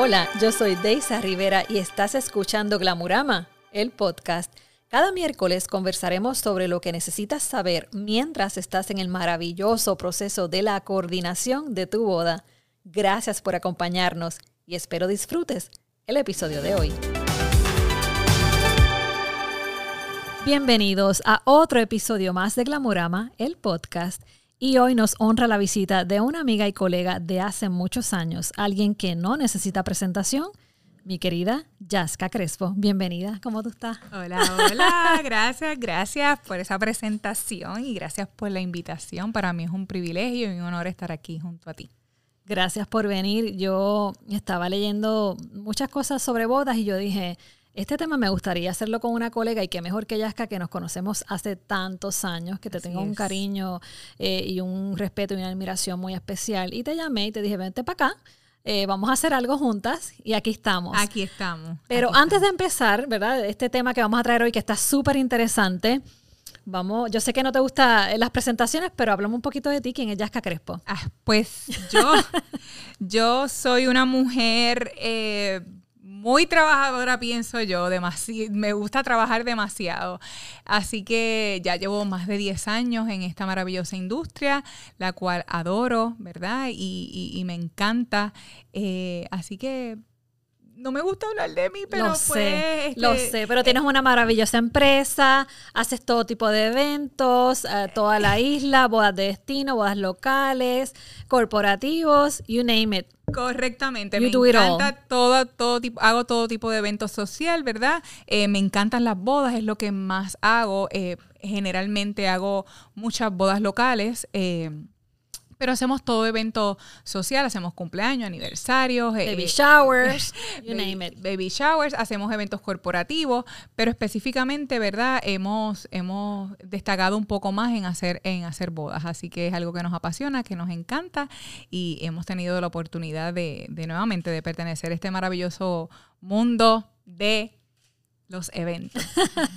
Hola, yo soy Deisa Rivera y estás escuchando Glamurama, el podcast. Cada miércoles conversaremos sobre lo que necesitas saber mientras estás en el maravilloso proceso de la coordinación de tu boda. Gracias por acompañarnos y espero disfrutes el episodio de hoy. Bienvenidos a otro episodio más de Glamurama, el podcast. Y hoy nos honra la visita de una amiga y colega de hace muchos años, alguien que no necesita presentación, mi querida Yaska Crespo. Bienvenida, ¿cómo tú estás? Hola, hola, gracias, gracias por esa presentación y gracias por la invitación. Para mí es un privilegio y un honor estar aquí junto a ti. Gracias por venir. Yo estaba leyendo muchas cosas sobre bodas y yo dije, este tema me gustaría hacerlo con una colega y qué mejor que Yaska, que nos conocemos hace tantos años, que te tengo un cariño eh, y un respeto y una admiración muy especial. Y te llamé y te dije, vente para acá. Eh, vamos a hacer algo juntas y aquí estamos. Aquí estamos. Pero antes de empezar, ¿verdad? Este tema que vamos a traer hoy que está súper interesante. Vamos, yo sé que no te gustan las presentaciones, pero hablamos un poquito de ti. ¿Quién es Yaska Crespo? Ah, pues yo, yo soy una mujer eh, muy trabajadora, pienso yo. me gusta trabajar demasiado. Así que ya llevo más de 10 años en esta maravillosa industria, la cual adoro, ¿verdad? Y, me encanta. Eh, así que no me gusta hablar de mí, pero lo pues, sé, lo este, sé, pero tienes una maravillosa empresa, haces todo tipo de eventos, eh, toda la isla, bodas de destino, bodas locales, corporativos, you name it. Correctamente, me encanta todo, todo tipo, hago todo tipo de eventos social, ¿verdad? Eh, me encantan las bodas, es lo que más hago. Eh, generalmente hago muchas bodas locales. Eh, pero hacemos todo evento social, hacemos cumpleaños, aniversarios, baby showers, you name it. Baby showers, hacemos eventos corporativos, pero específicamente, ¿verdad? Hemos, hemos destacado un poco más en hacer, en hacer bodas, así que es algo que nos apasiona, que nos encanta y hemos tenido la oportunidad de, de nuevamente de pertenecer a este maravilloso mundo de los eventos.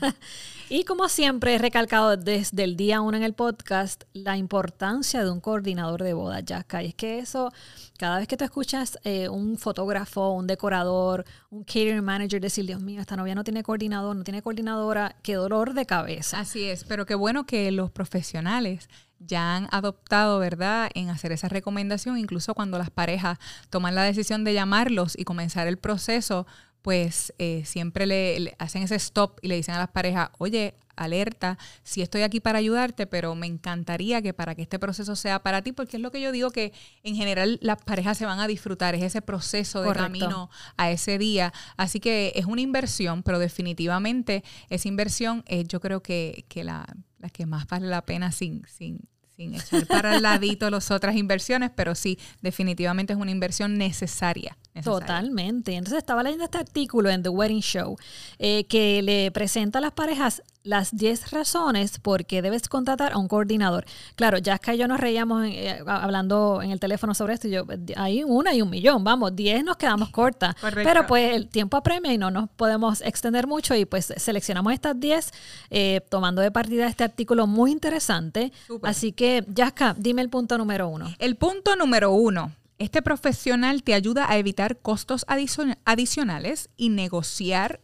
y como siempre he recalcado desde el día uno en el podcast la importancia de un coordinador de boda, Jaska. Y es que eso, cada vez que tú escuchas eh, un fotógrafo, un decorador, un catering manager decir, Dios mío, esta novia no tiene coordinador, no tiene coordinadora, qué dolor de cabeza. Así es, pero qué bueno que los profesionales ya han adoptado, ¿verdad?, en hacer esa recomendación, incluso cuando las parejas toman la decisión de llamarlos y comenzar el proceso pues eh, siempre le, hacen ese stop y le dicen a las parejas, oye, alerta, sí estoy aquí para ayudarte, pero me encantaría que para que este proceso sea para ti, porque es lo que yo digo que en general las parejas se van a disfrutar, es ese proceso de camino a ese día. Así que es una inversión, pero definitivamente esa inversión es yo creo que, que la, la que más vale la pena sin, sin, sin echar para el ladito las otras inversiones, pero sí, definitivamente es una inversión necesaria. Totalmente. Entonces estaba leyendo este artículo en The Wedding Show eh, que le presenta a las parejas las 10 razones por qué debes contratar a un coordinador. Claro, Jaska y yo nos reíamos eh, hablando en el teléfono sobre esto. Y yo, hay una y un millón, vamos, 10 nos quedamos cortas. Pero pues el tiempo apremia y no nos podemos extender mucho y pues seleccionamos estas 10 eh, tomando de partida este artículo muy interesante. Así que, Jaska, dime el punto número uno. El punto número uno. Este profesional te ayuda a evitar costos adicionales y negociar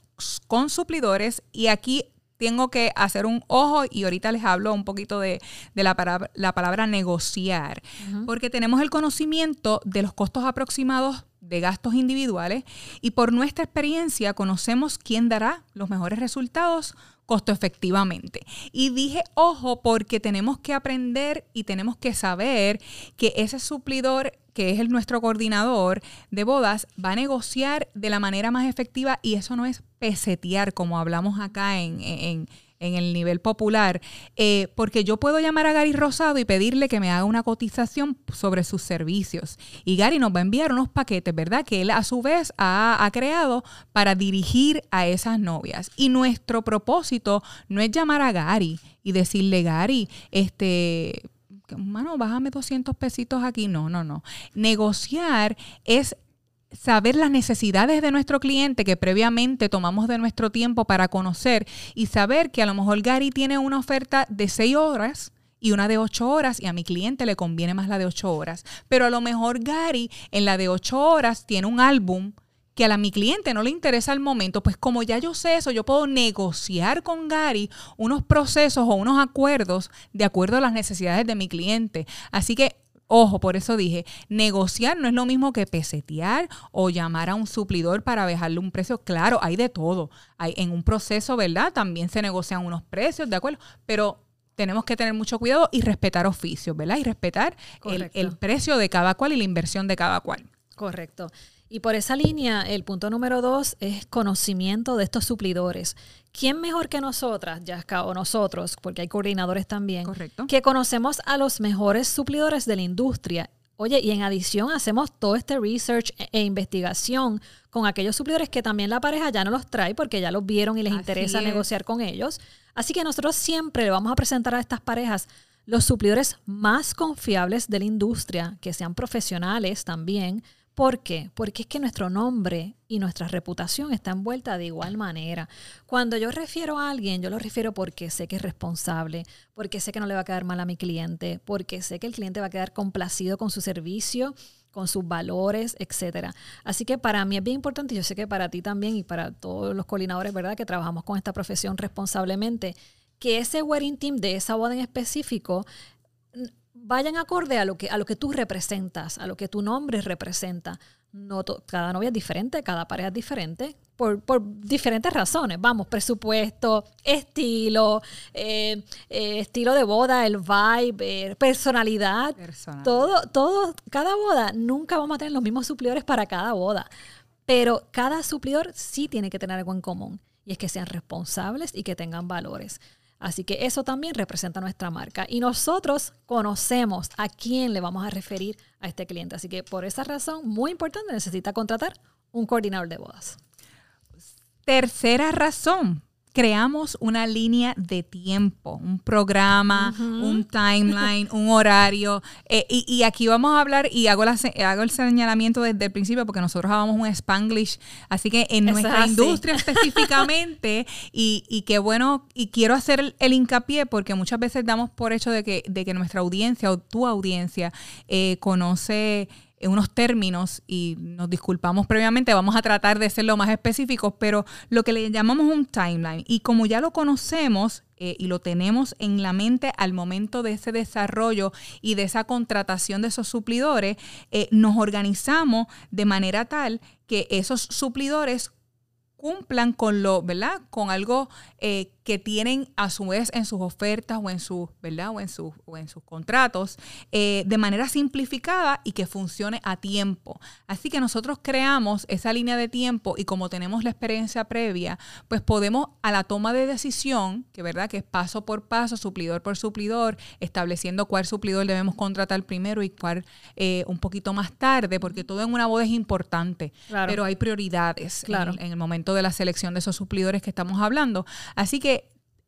con suplidores y aquí tengo que hacer un ojo y ahorita les hablo un poquito de, la, palabra, la, palabra, negociar, porque tenemos el conocimiento de los costos aproximados de gastos individuales y por nuestra experiencia conocemos quién dará los mejores resultados costo efectivamente. Y dije, ojo, porque tenemos que aprender y tenemos que saber que ese suplidor que es nuestro coordinador de bodas, va a negociar de la manera más efectiva y eso no es pesetear como hablamos acá en, en en el nivel popular, eh, porque yo puedo llamar a Gary Rosado y pedirle que me haga una cotización sobre sus servicios. Y Gary nos va a enviar unos paquetes, ¿verdad? Que él a su vez ha, ha creado para dirigir a esas novias. Y nuestro propósito no es llamar a Gary y decirle, Gary, este, mano, bájame 200 pesitos aquí. No, no, no. Negociar es saber las necesidades de nuestro cliente que previamente tomamos de nuestro tiempo para conocer y saber que a lo mejor Gary tiene una oferta de seis horas y una de ocho horas y a mi cliente le conviene más la de ocho horas. Pero a lo mejor Gary en la de ocho horas tiene un álbum que a la, mi cliente no le interesa el momento, pues como ya yo sé eso, yo puedo negociar con Gary unos procesos o unos acuerdos de acuerdo a las necesidades de mi cliente. Así que Ojo, por eso dije, negociar no es lo mismo que pesetear o llamar a un suplidor para bajarle un precio. Claro, hay de todo. Hay, en un proceso, ¿verdad? También se negocian unos precios, ¿de acuerdo? Pero tenemos que tener mucho cuidado y respetar oficios, ¿verdad? Y respetar el, el, precio de cada cual y la inversión de cada cual. Correcto. Y por esa línea, el punto número dos es conocimiento de estos suplidores. ¿Quién mejor que nosotras, Yaska, o nosotros, porque hay coordinadores también, Correcto. que conocemos a los mejores suplidores de la industria? Oye, y en adición hacemos todo este research e, e investigación con aquellos suplidores que también la pareja ya no los trae porque ya los vieron y les Así interesa es. negociar con ellos. Así que nosotros siempre le vamos a presentar a estas parejas los suplidores más confiables de la industria, que sean profesionales también, ¿Por qué? Porque es que nuestro nombre y nuestra reputación está envuelta de igual manera. Cuando yo refiero a alguien, yo lo refiero porque sé que es responsable, porque sé que no le va a quedar mal a mi cliente, porque sé que el cliente va a quedar complacido con su servicio, con sus valores, etcétera. Así que para mí es bien importante, yo sé que para ti también y para todos los coordinadores, ¿verdad? Que trabajamos con esta profesión responsablemente, que ese wedding team de esa boda en específico vayan acorde a lo que a lo que tú representas, a lo que tu nombre representa. No cada novia es diferente, cada pareja es diferente, por, por diferentes razones. Vamos, presupuesto, estilo, eh, eh, estilo de boda, el vibe, eh, personalidad, Personal. todo, todo, cada boda, nunca vamos a tener los mismos suplidores para cada boda. Pero cada suplidor sí tiene que tener algo en común. Y es que sean responsables y que tengan valores. Así que eso también representa nuestra marca. Y nosotros conocemos a quién le vamos a referir a este cliente. Así que por esa razón, muy importante, necesita contratar un coordinador de bodas. Tercera razón, creamos una línea de tiempo, un programa, uh -huh. un timeline, un horario. Eh, y, y, aquí vamos a hablar, y hago, la, hago el señalamiento desde el principio, porque nosotros hablamos un spanglish, así que en Eso nuestra es industria específicamente, y, y qué bueno, y quiero hacer el, el, hincapié, porque muchas veces damos por hecho de que, de que nuestra audiencia o tu audiencia eh, conoce unos términos y nos disculpamos previamente, vamos a tratar de ser lo más específicos, pero lo que le llamamos un timeline y como ya lo conocemos eh, y lo tenemos en la mente al momento de ese desarrollo y de esa contratación de esos suplidores, eh, nos organizamos de manera tal que esos suplidores cumplan con lo, ¿verdad? Con algo eh, que tienen a su vez en sus ofertas o en sus, ¿verdad? O en sus, o en sus contratos eh, de manera simplificada y que funcione a tiempo. Así que nosotros creamos esa línea de tiempo y como tenemos la experiencia previa, pues podemos a la toma de decisión, que verdad que es paso por paso, suplidor por suplidor, estableciendo cuál suplidor debemos contratar primero y cuál eh, un poquito más tarde, porque todo en una boda es importante, Claro. pero hay prioridades Claro. en, en el momento de la selección de esos suplidores que estamos hablando. Así que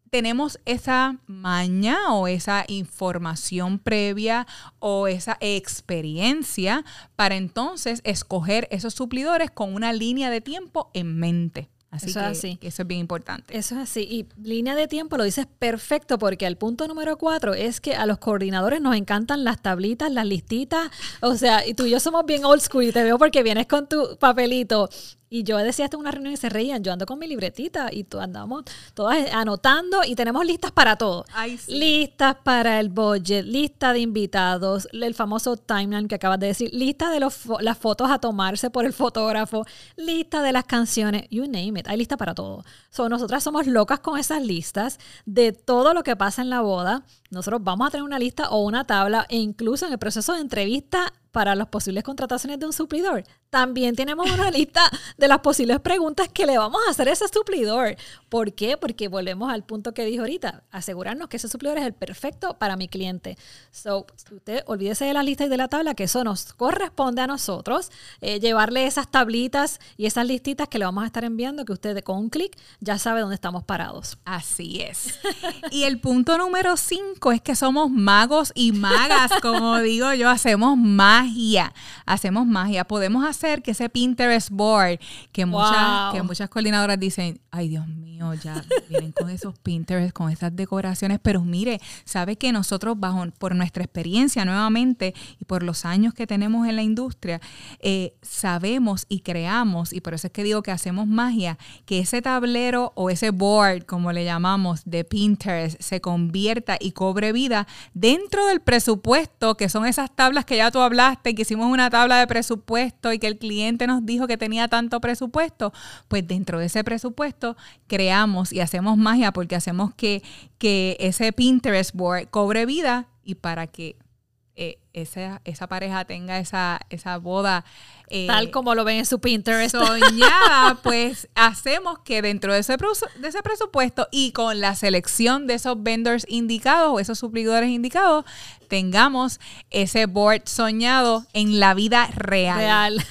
tenemos esa maña o esa información previa o esa experiencia para entonces escoger esos suplidores con una línea de tiempo en mente. Así Eso que, es así. que eso es bien importante. Eso es así. Y línea de tiempo lo dices perfecto porque el punto número cuatro es que a los coordinadores nos encantan las tablitas, las listitas. O sea, y tú y yo somos bien old school y te veo porque vienes con tu papelito. Y yo decía hasta en una reunión y se reían. Yo ando con mi libretita y tú andamos todas anotando y tenemos listas para todo. Ay, sí. Listas para el budget, lista de invitados, el famoso timeline que acabas de decir, lista de los las fotos a tomarse por el fotógrafo, lista de las canciones, you name it, hay lista para todo. So, nosotras somos locas con esas listas de todo lo que pasa en la boda. Nosotros vamos a tener una lista o una tabla e incluso en el proceso de entrevista para las posibles contrataciones de un suplidor. También tenemos una lista de las posibles preguntas que le vamos a hacer a ese suplidor. ¿Por qué? Porque volvemos al punto que dijo ahorita, asegurarnos que ese suplidor es el perfecto para mi cliente. So, usted olvídese de la lista y de la tabla, que eso nos corresponde a nosotros, eh, llevarle esas tablitas y esas listitas que le vamos a estar enviando, que usted con un clic ya sabe dónde estamos parados. Así es. Y el punto número cinco es que somos magos y magas, como digo yo, hacemos magia, hacemos magia. Podemos hacer que ese Pinterest board, que, muchas, Wow. que muchas coordinadoras dicen, ay Dios mío, ya vienen con esos Pinterest, con esas decoraciones, pero mire, sabe que nosotros bajo, por nuestra experiencia nuevamente y por los años que tenemos en la industria, eh, sabemos y creamos, y por eso es que digo que hacemos magia, que ese tablero o ese board, como le llamamos, de Pinterest, se convierta y cobre vida dentro del presupuesto, que son esas tablas que ya tú hablaste, que hicimos una tabla de presupuesto y que el cliente nos dijo que tenía tanto presupuesto, pues dentro de ese presupuesto creamos y hacemos magia porque hacemos que, que ese Pinterest board cobre vida y para que eh, esa, esa, pareja tenga esa, esa boda. Eh, Tal como lo ven en su Pinterest. Soñada, pues hacemos que dentro de ese, de ese presupuesto y con la selección de esos vendors indicados o esos suplidores indicados, tengamos ese board soñado en la vida real. Real.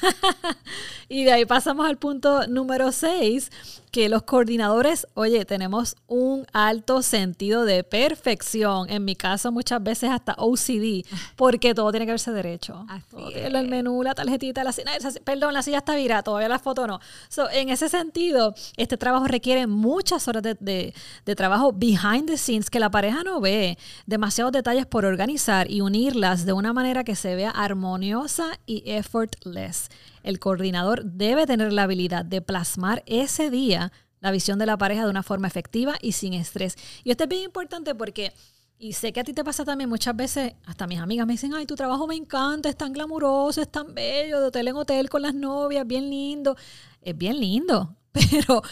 y de ahí pasamos al punto número 6 que los coordinadores, oye, tenemos un alto sentido de perfección. En mi caso, muchas veces hasta OCD, porque todo tiene que verse derecho. el menú, la tarjetita, la silla. Perdón, la silla está virada, todavía la foto no. en ese sentido, este trabajo requiere muchas horas de, de trabajo behind the scenes que la pareja no ve. Demasiados detalles por organizar y unirlas de una manera que se vea armoniosa y effortless. El coordinador debe tener la habilidad de plasmar ese día la visión de la pareja de una forma efectiva y sin estrés. Y esto es bien importante porque, y sé que a ti te pasa también muchas veces, hasta mis amigas me dicen, ay, tu trabajo me encanta, es tan glamuroso, es tan bello, de hotel en hotel con las novias, bien lindo. Es bien lindo, pero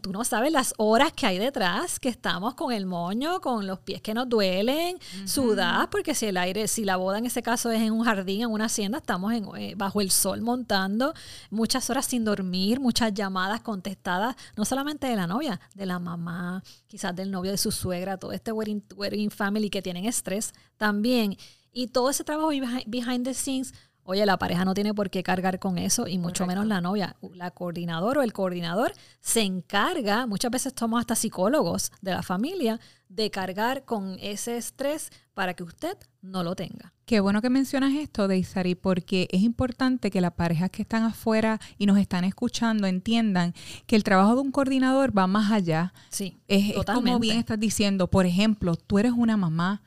tú no sabes las horas que hay detrás, que estamos con el moño, con los pies que nos duelen, uh porque si el aire, si la boda en ese caso es en un jardín, en una hacienda, estamos en, eh, bajo el sol montando, muchas horas sin dormir, muchas llamadas contestadas, no solamente de la novia, de la mamá, quizás del novio de su suegra, todo este wedding, wedding family que tienen estrés también. Y todo ese trabajo behind the scenes Oye, la pareja no tiene por qué cargar con eso y mucho menos la novia. La coordinadora o el coordinador se encarga, muchas veces somos hasta psicólogos de la familia, de cargar con ese estrés para que usted no lo tenga. Qué bueno que mencionas esto, Deisari, porque es importante que las parejas que están afuera y nos están escuchando entiendan que el trabajo de un coordinador va más allá. Sí, es, es como bien estás diciendo, por ejemplo, tú eres una mamá,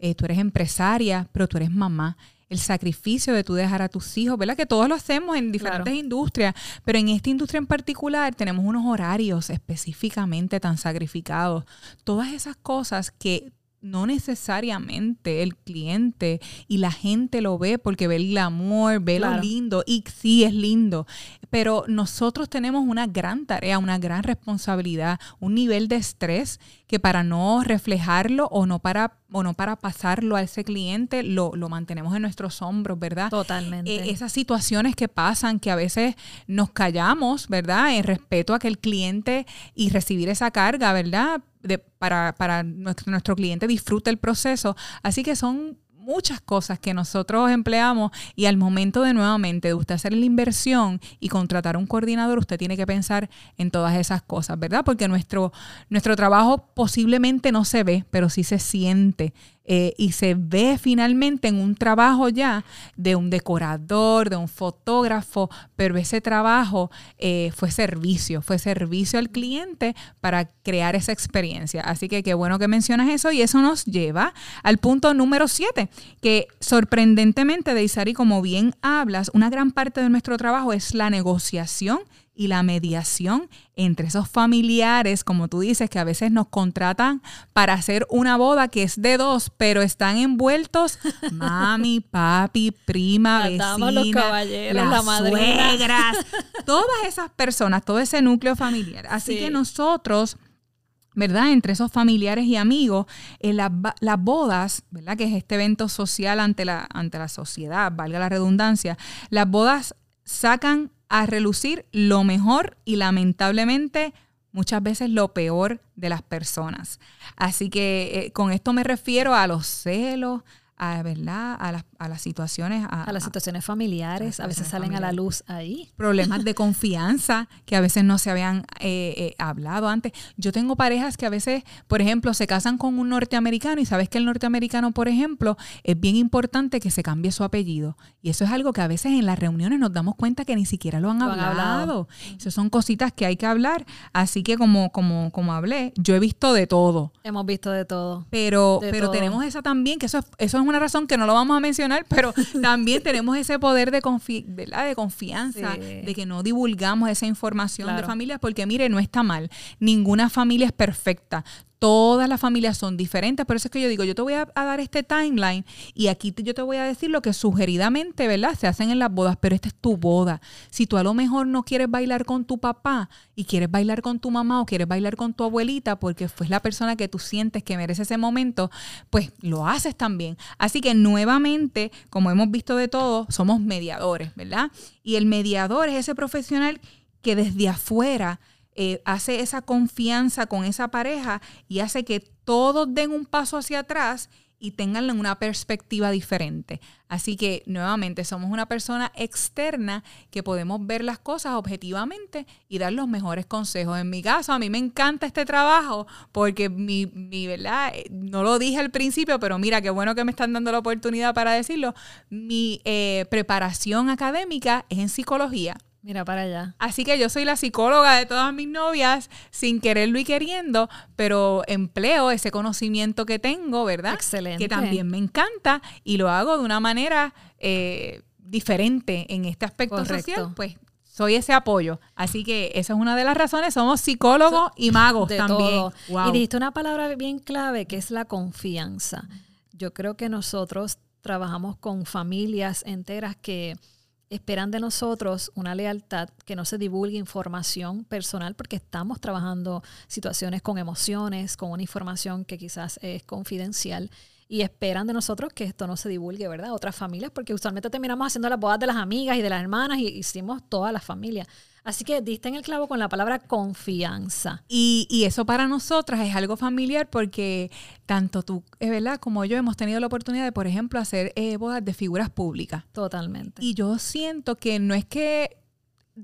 eh, tú eres empresaria, pero tú eres mamá el sacrificio de tú dejar a tus hijos, ¿verdad? Que todos lo hacemos en diferentes industrias, pero en esta industria en particular tenemos unos horarios específicamente tan sacrificados. Todas esas cosas que no necesariamente el cliente y la gente lo ve porque ve el amor, ve lo lindo y sí es lindo, pero nosotros tenemos una gran tarea, una gran responsabilidad, un nivel de estrés que para no reflejarlo o no para o no para pasarlo a ese cliente, lo, lo mantenemos en nuestros hombros, ¿verdad? Totalmente. Eh, esas situaciones que pasan, que a veces nos callamos, ¿verdad? En respeto a que el cliente y recibir esa carga, ¿verdad? Para, para nuestro, nuestro cliente disfrute el proceso. Así que son muchas cosas que nosotros empleamos y al momento de nuevamente usted hacer la inversión y contratar un coordinador, usted tiene que pensar en todas esas cosas, ¿verdad? Porque nuestro, nuestro trabajo posiblemente no se ve, pero sí se siente. Eh, y se ve finalmente en un trabajo ya de un decorador, de un fotógrafo, pero ese trabajo eh, fue servicio, fue servicio al cliente para crear esa experiencia. Así que qué bueno que mencionas eso y eso nos lleva al punto número 7, que sorprendentemente, de Isari, como bien hablas, una gran parte de nuestro trabajo es la negociación y la mediación entre esos familiares, como tú dices, que a veces nos contratan para hacer una boda que es de dos, pero están envueltos mami, papi, prima, vecina, los caballeros, las la suegras, todas esas personas, todo ese núcleo familiar. Así que nosotros... ¿verdad? Entre esos familiares y amigos, en las, las, bodas, ¿verdad? Que es este evento social ante la, ante la sociedad, valga la redundancia, las bodas sacan a relucir lo mejor y lamentablemente muchas veces lo peor de las personas. Así que eh, con esto me refiero a los celos, a, ¿verdad? a, las, a las situaciones. A, las situaciones familiares, a, veces salen a la luz ahí. Problemas de confianza que a veces no se habían eh, eh, hablado antes. Yo tengo parejas que a veces, por ejemplo, se casan con un norteamericano y sabes que el norteamericano, por ejemplo, es bien importante que se cambie su apellido. Y eso es algo que a veces en las reuniones nos damos cuenta que ni siquiera lo han, hablado. Esas son cositas que hay que hablar. Así que como, como, como hablé, yo he visto de todo. Hemos visto de todo. Pero, pero tenemos esa también, que eso es, eso es una razón que no lo vamos a mencionar, pero también tenemos ese poder de, de confianza, de que no divulgamos esa información de familias, porque mire, no está mal. Ninguna familia es perfecta todas las familias son diferentes. Por eso es que yo digo, yo te voy a, dar este timeline y aquí yo te voy a decir lo que sugeridamente, ¿verdad? Se hacen en las bodas, pero esta es tu boda. Si tú a lo mejor no quieres bailar con tu papá y quieres bailar con tu mamá o quieres bailar con tu abuelita porque fue la persona que tú sientes que merece ese momento, pues lo haces también. Así que nuevamente, como hemos visto de todo, somos mediadores, ¿verdad? Y el mediador es ese profesional que desde afuera eh, hace esa confianza con esa pareja y hace que todos den un paso hacia atrás y tengan una perspectiva diferente. Así que nuevamente somos una persona externa que podemos ver las cosas objetivamente y dar los mejores consejos. En mi caso, a mí me encanta este trabajo porque mi, mi ¿verdad? Eh, no lo dije al principio, pero mira, qué bueno que me están dando la oportunidad para decirlo. Mi eh, preparación académica es en psicología. Mira para allá. Así que yo soy la psicóloga de todas mis novias, sin quererlo y queriendo, pero empleo ese conocimiento que tengo, ¿verdad? Excelente. Que también me encanta y lo hago de una manera eh, diferente en este aspecto social, pues soy ese apoyo. Así que esa es una de las razones. Somos psicólogos y magos también. Y dijiste una palabra bien clave que es la confianza. Yo creo que nosotros trabajamos con familias enteras que esperan de nosotros una lealtad, que no se divulgue información personal, porque estamos trabajando situaciones con emociones, con una información que quizás es confidencial. Y esperan de nosotros que esto no se divulgue, ¿verdad? Otras familias, porque usualmente terminamos haciendo las bodas de las amigas y de las hermanas y hicimos todas las familias. Así que diste en el clavo con la palabra confianza. Y, y eso para nosotras es algo familiar porque tanto tú, eh, ¿verdad? Como yo hemos tenido la oportunidad de, por ejemplo, hacer eh, bodas de figuras públicas. Totalmente. Y yo siento que no es que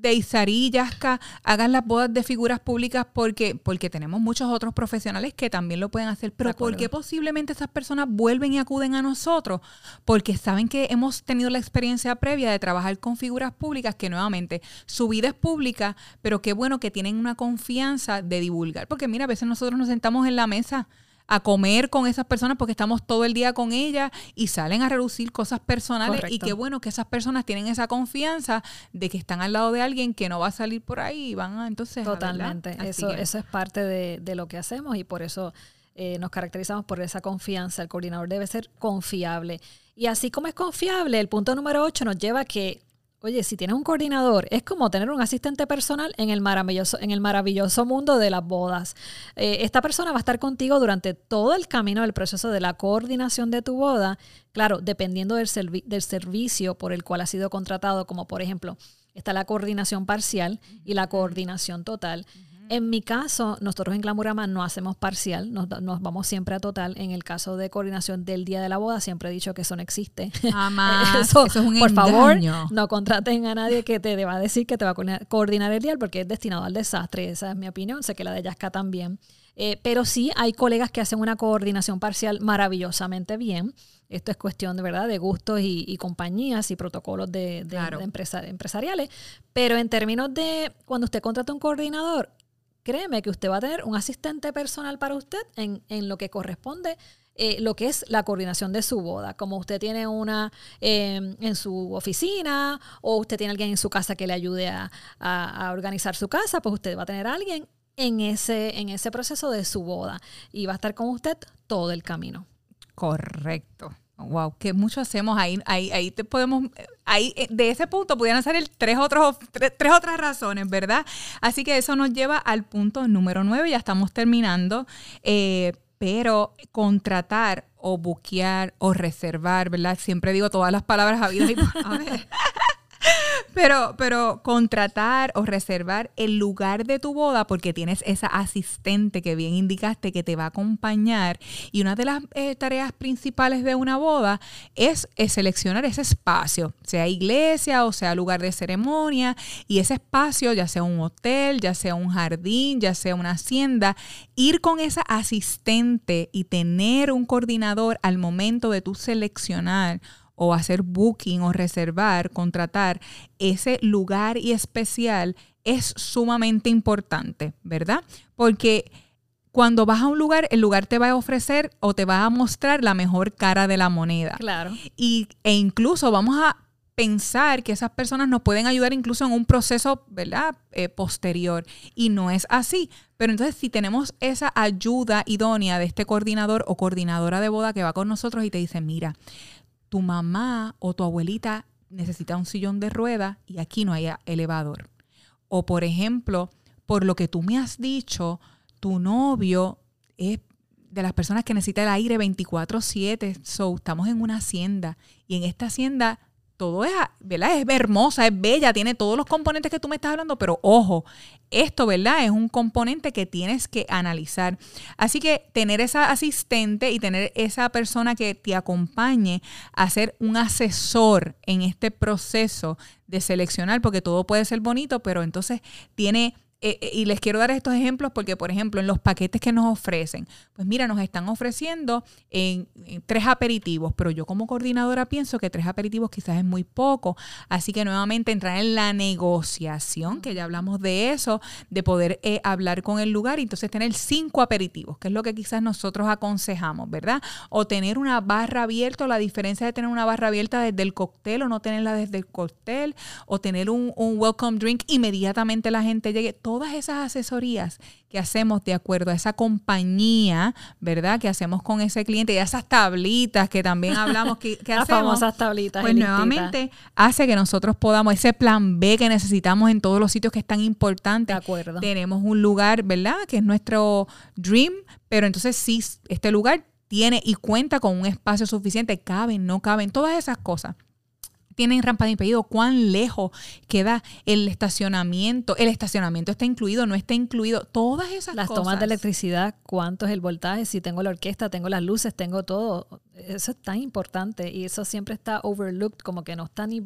de Isarí y Yasca hagan las bodas de figuras públicas porque, porque tenemos muchos otros profesionales que también lo pueden hacer, pero porque posiblemente esas personas vuelven y acuden a nosotros? Porque saben que hemos tenido la experiencia previa de trabajar con figuras públicas que nuevamente su vida es pública, pero qué bueno que tienen una confianza de divulgar. Porque mira, a veces nosotros nos sentamos en la mesa a comer con esas personas porque estamos todo el día con ellas y salen a reducir cosas personales. Y qué bueno que esas personas tienen esa confianza de que están al lado de alguien que no va a salir por ahí y van a entonces totalmente. Eso eso es parte de, de, lo que hacemos y por eso eh, nos caracterizamos por esa confianza. El coordinador debe ser confiable. Y así como es confiable el punto número 8 nos lleva a que Oye, si tienes un coordinador, es como tener un asistente personal en el maravilloso, en el maravilloso mundo de las bodas. Eh, esta persona va a estar contigo durante todo el camino del proceso de la coordinación de tu boda, claro, dependiendo del, del servicio por el cual ha sido contratado, como por ejemplo, está la coordinación parcial y la coordinación total. En mi caso, nosotros en Glamurama no hacemos parcial, nos, vamos siempre a total. En el caso de coordinación del día de la boda, siempre he dicho que eso no existe. eso, es un Por favor, no contraten a nadie que te va a decir que te va a coordinar el día porque es destinado al desastre. Esa es mi opinión. Sé que la de Yaska también. Eh, pero sí hay colegas que hacen una coordinación parcial maravillosamente bien. Esto es cuestión de verdad de gustos y, compañías y protocolos de, empresariales. Pero en términos de cuando usted contrata un coordinador, créeme que usted va a tener un asistente personal para usted en, lo que corresponde eh, lo que es la coordinación de su boda. Como usted tiene una em, en su oficina o usted tiene alguien en su casa que le ayude a, organizar su casa, pues usted va a tener alguien en ese, en ese proceso de su boda y va a estar con usted todo el camino. Correcto. Wow, que mucho hacemos ahí, ahí, ahí te podemos, ahí eh, de ese punto pudieran salir tres otros, tres, otras razones, ¿verdad? Así que eso nos lleva al punto número nueve, ya estamos terminando, eh, pero contratar o buquear o reservar, ¿verdad? Siempre digo todas las palabras habidas y ver. Pero, pero contratar o reservar el lugar de tu boda porque tienes esa asistente que bien indicaste que te va a acompañar. Y una de las eh, tareas principales de una boda es, seleccionar ese espacio, sea iglesia o sea lugar de ceremonia. Y ese espacio, ya sea un hotel, ya sea un jardín, ya sea una hacienda, ir con esa asistente y tener un coordinador al momento de tu seleccionar o hacer booking o reservar, contratar ese lugar y especial es sumamente importante, ¿verdad? Porque cuando vas a un lugar, el lugar te va a ofrecer o te va a mostrar la mejor cara de la moneda. Claro. Y, e incluso vamos a pensar que esas personas nos pueden ayudar incluso en un proceso, ¿verdad? Eh, posterior. Y no es así. Pero entonces si tenemos esa ayuda idónea de este coordinador o coordinadora de boda que va con nosotros y te dice, mira, tu mamá o tu abuelita necesita un sillón de rueda y aquí no hay elevador. O por ejemplo, por lo que tú me has dicho, tu novio es de las personas que necesita el aire 24/7. So, estamos en una hacienda y en esta hacienda todo es, ¿verdad? Es hermosa, es bella, tiene todos los componentes que tú me estás hablando, pero ojo, esto, ¿verdad? Es un componente que tienes que analizar. Así que tener esa asistente y tener esa persona que te acompañe a ser un asesor en este proceso de seleccionar, porque todo puede ser bonito, pero entonces tiene eh, eh, y les quiero dar estos ejemplos porque, por ejemplo, en los paquetes que nos ofrecen, pues mira, nos están ofreciendo en, tres aperitivos, pero yo como coordinadora pienso que tres aperitivos quizás es muy poco. Así que nuevamente entrar en la negociación, que ya hablamos de eso, de poder eh, hablar con el lugar y entonces tener cinco aperitivos, que es lo que quizás nosotros aconsejamos, ¿verdad? O tener una barra abierta, la diferencia de tener una barra abierta desde el cóctel o no tenerla desde el cóctel, o tener un, un welcome drink, inmediatamente la gente llegue todas esas asesorías que hacemos de acuerdo a esa compañía, ¿verdad? Que hacemos con ese cliente y esas tablitas que también hablamos que, que Las famosas tablitas. Pues nuevamente hace que nosotros podamos, ese plan B que necesitamos en todos los sitios que es tan importante. De acuerdo. Tenemos un lugar, ¿verdad? Que es nuestro dream, pero entonces sí, este lugar tiene y cuenta con un espacio suficiente, caben, no caben, todas esas cosas tienen rampa de impedido, cuán lejos queda el estacionamiento, el estacionamiento está incluido, no está incluido, todas esas las cosas. Las tomas de electricidad, cuánto es el voltaje, si tengo la orquesta, tengo las luces, tengo todo. Eso es tan importante y eso siempre está overlooked, como que no está ni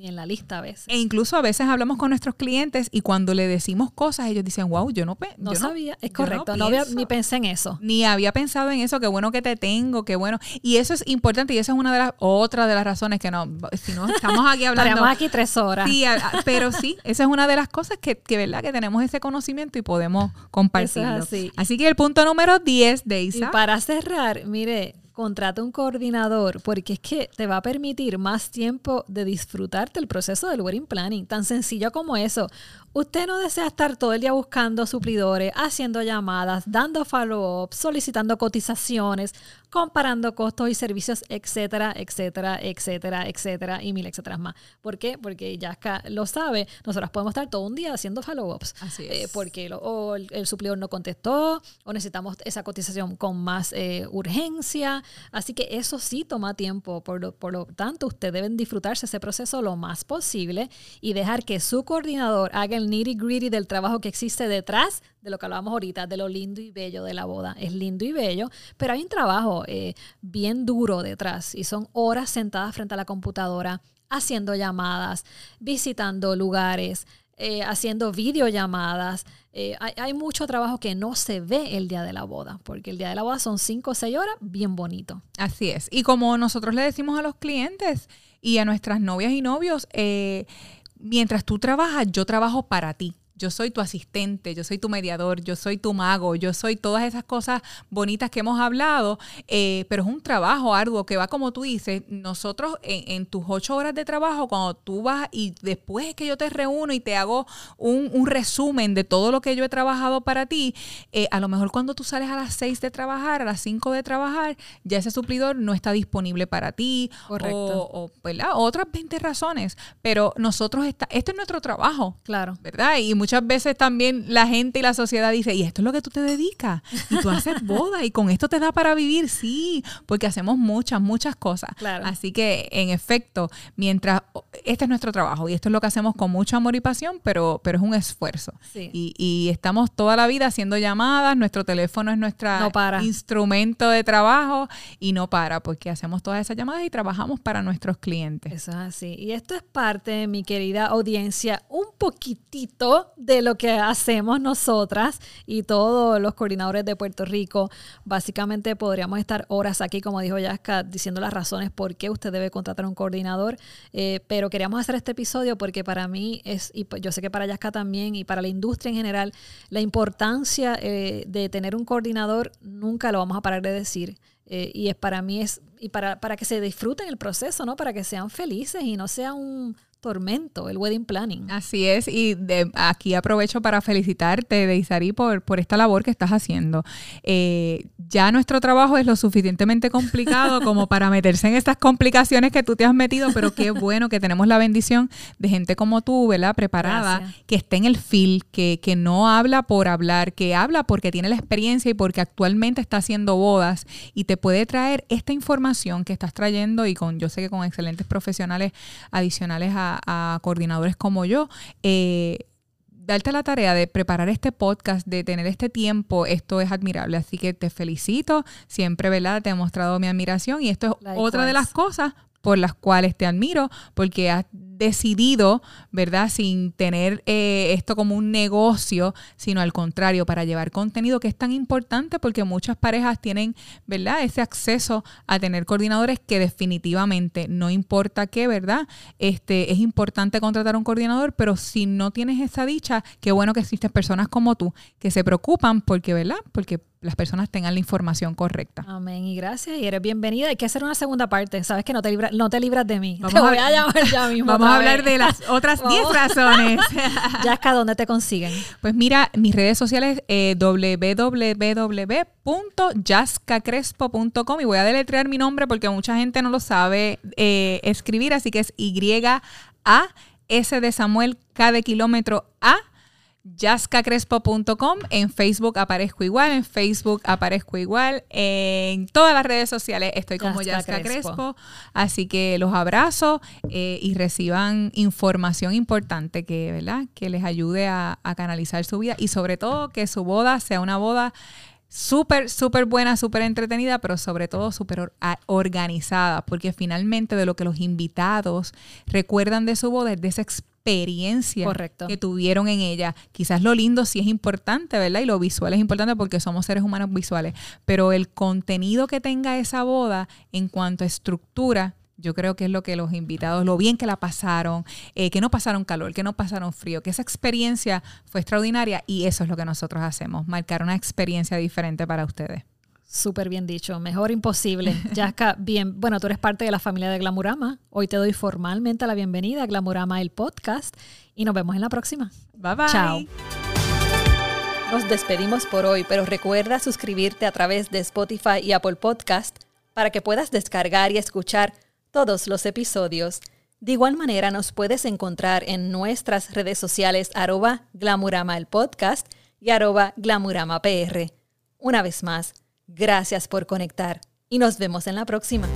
ni en la lista a veces. E incluso a veces hablamos con nuestros clientes y cuando le decimos cosas, ellos dicen, wow, yo no, no sabía, es correcto, no, había, ni pensé en eso. Ni había pensado en eso, qué bueno que te tengo, qué bueno. Y eso es importante y esa es una de las, otra de las razones que no, si no estamos aquí hablando. Estaremos aquí tres horas. Sí, pero sí, esa es una de las cosas que, que verdad, que tenemos ese conocimiento y podemos compartirlo. así. así que el punto número 10 de Isa. Y para cerrar, mire, contrata un coordinador porque es que te va a permitir más tiempo de disfrutarte el proceso del wedding planning. Tan sencillo como eso. Usted no desea estar todo el día buscando suplidores, haciendo llamadas, dando follow-up, solicitando cotizaciones, comparando costos y servicios, etcétera, etcétera, etcétera, etcétera, y mil etcétera más. ¿Por qué? Porque ya lo sabe, nosotros podemos estar todo un día haciendo follow-ups. Así eh, es. porque o el, suplidor no contestó, o necesitamos esa cotización con más eh, urgencia. Así que eso sí toma tiempo. Por lo, por lo tanto, ustedes deben disfrutarse ese proceso lo más posible y dejar que su coordinador haga el nitty gritty del trabajo que existe detrás de lo que hablábamos ahorita, de lo lindo y bello de la boda. Es lindo y bello, pero hay un trabajo eh, bien duro detrás y son horas sentadas frente a la computadora, haciendo llamadas, visitando lugares, eh, haciendo videollamadas. Eh, hay, hay, mucho trabajo que no se ve el día de la boda, porque el día de la boda son cinco o seis horas, bien bonito. Así es. Y como nosotros le decimos a los clientes y a nuestras novias y novios, mientras tú trabajas, yo trabajo para ti yo soy tu asistente, yo soy tu mediador, yo soy tu mago, yo soy todas esas cosas bonitas que hemos hablado, eh, pero es un trabajo arduo que va como tú dices, nosotros en, tus ocho horas de trabajo, cuando tú vas y después que yo te reúno y te hago un, resumen de todo lo que yo he trabajado para ti, eh, a lo mejor cuando tú sales a las seis de trabajar, a las cinco de trabajar, ya ese suplidor no está disponible para ti. Correcto. O, otras 20 razones, pero nosotros, está, esto es nuestro trabajo. Claro. ¿Verdad? Y muchas muchas veces también la gente y la sociedad dice, y esto es lo que tú te dedicas, y tú haces boda, y con esto te da para vivir, sí, porque hacemos muchas, muchas cosas. Así que, en efecto, mientras, este es nuestro trabajo, y esto es lo que hacemos con mucho amor y pasión, pero, pero es un esfuerzo. Y, y, estamos toda la vida haciendo llamadas, nuestro teléfono es nuestro instrumento de trabajo, y no para, porque hacemos todas esas llamadas y trabajamos para nuestros clientes. Eso es así. Y esto es parte, mi querida audiencia, un poquitito de lo que hacemos nosotras y todos los coordinadores de Puerto Rico. Básicamente podríamos estar horas aquí, como dijo Yaska, diciendo las razones por qué usted debe contratar un coordinador, eh, pero queríamos hacer este episodio porque para mí es, y yo sé que para Yaska también y para la industria en general, la importancia eh, de tener un coordinador nunca lo vamos a parar de decir. Eh, y es para mí es y para, para que se disfruten el proceso, ¿no? Para que sean felices y no sea un, tormento, el wedding planning. Así es, y de, aquí aprovecho para felicitarte, Deisari, por, por esta labor que estás haciendo. Eh, ya nuestro trabajo es lo suficientemente complicado como para meterse en estas complicaciones que tú te has metido, pero qué bueno que tenemos la bendición de gente como tú, ¿verdad? Preparada, que esté en el feel, que, que no habla por hablar, que habla porque tiene la experiencia y porque actualmente está haciendo bodas y te puede traer esta información que estás trayendo y con, yo sé que con excelentes profesionales adicionales a a, coordinadores como yo, eh, darte la tarea de preparar este podcast, de tener este tiempo, esto es admirable. Así que te felicito, siempre, ¿verdad? Te he mostrado mi admiración y esto es otra de las cosas por las cuales te admiro, porque has decidido, ¿verdad? Sin tener eh, esto como un negocio, sino al contrario, para llevar contenido que es tan importante porque muchas parejas tienen, ¿verdad? Ese acceso a tener coordinadores que definitivamente no importa qué, ¿verdad? Este, es importante contratar un coordinador, pero si no tienes esa dicha, qué bueno que existen personas como tú que se preocupan porque, ¿verdad? Porque las personas tengan la información correcta. Amén y gracias y eres bienvenida. Hay que hacer una segunda parte. Sabes que no te, no te libras de mí. te voy a, llamar ya mismo. Vamos a hablar de las otras 10 razones. Yaska, ¿dónde te consiguen? Pues mira, mis redes sociales eh, www.jascacrespo.com y voy a deletrear mi nombre porque mucha gente no lo sabe eh, escribir, así que es Y A S de Samuel K de kilómetro A jascacrespo.com. En Facebook aparezco igual, en Facebook aparezco igual, en todas las redes sociales estoy como Crespo. Así que los abrazo eh, y reciban información importante que, ¿verdad? que les ayude a, a canalizar su vida y sobre todo que su boda sea una boda súper, súper buena, súper entretenida, pero sobre todo súper organizada, porque finalmente de lo que los invitados recuerdan de su boda es de esa experiencia que tuvieron en ella. Quizás lo lindo sí es importante, ¿verdad? Y lo visual es importante porque somos seres humanos visuales, pero el contenido que tenga esa boda en cuanto a estructura yo creo que es lo que los invitados, lo bien que la pasaron, eh, que no pasaron calor, que no pasaron frío, que esa experiencia fue extraordinaria y eso es lo que nosotros hacemos, marcar una experiencia diferente para ustedes. Súper bien dicho, mejor imposible. Yaska, bien, bueno, tú eres parte de la familia de Glamurama. Hoy te doy formalmente la bienvenida a Glamurama, el podcast, y nos vemos en la próxima. Bye bye. Chao. Nos despedimos por hoy, pero recuerda suscribirte a través de Spotify y Apple Podcast para que puedas descargar y escuchar todos los episodios. De igual manera nos puedes encontrar en nuestras redes sociales arroba glamurama el podcast y arroba glamurama PR. Una vez más, gracias por conectar y nos vemos en la próxima.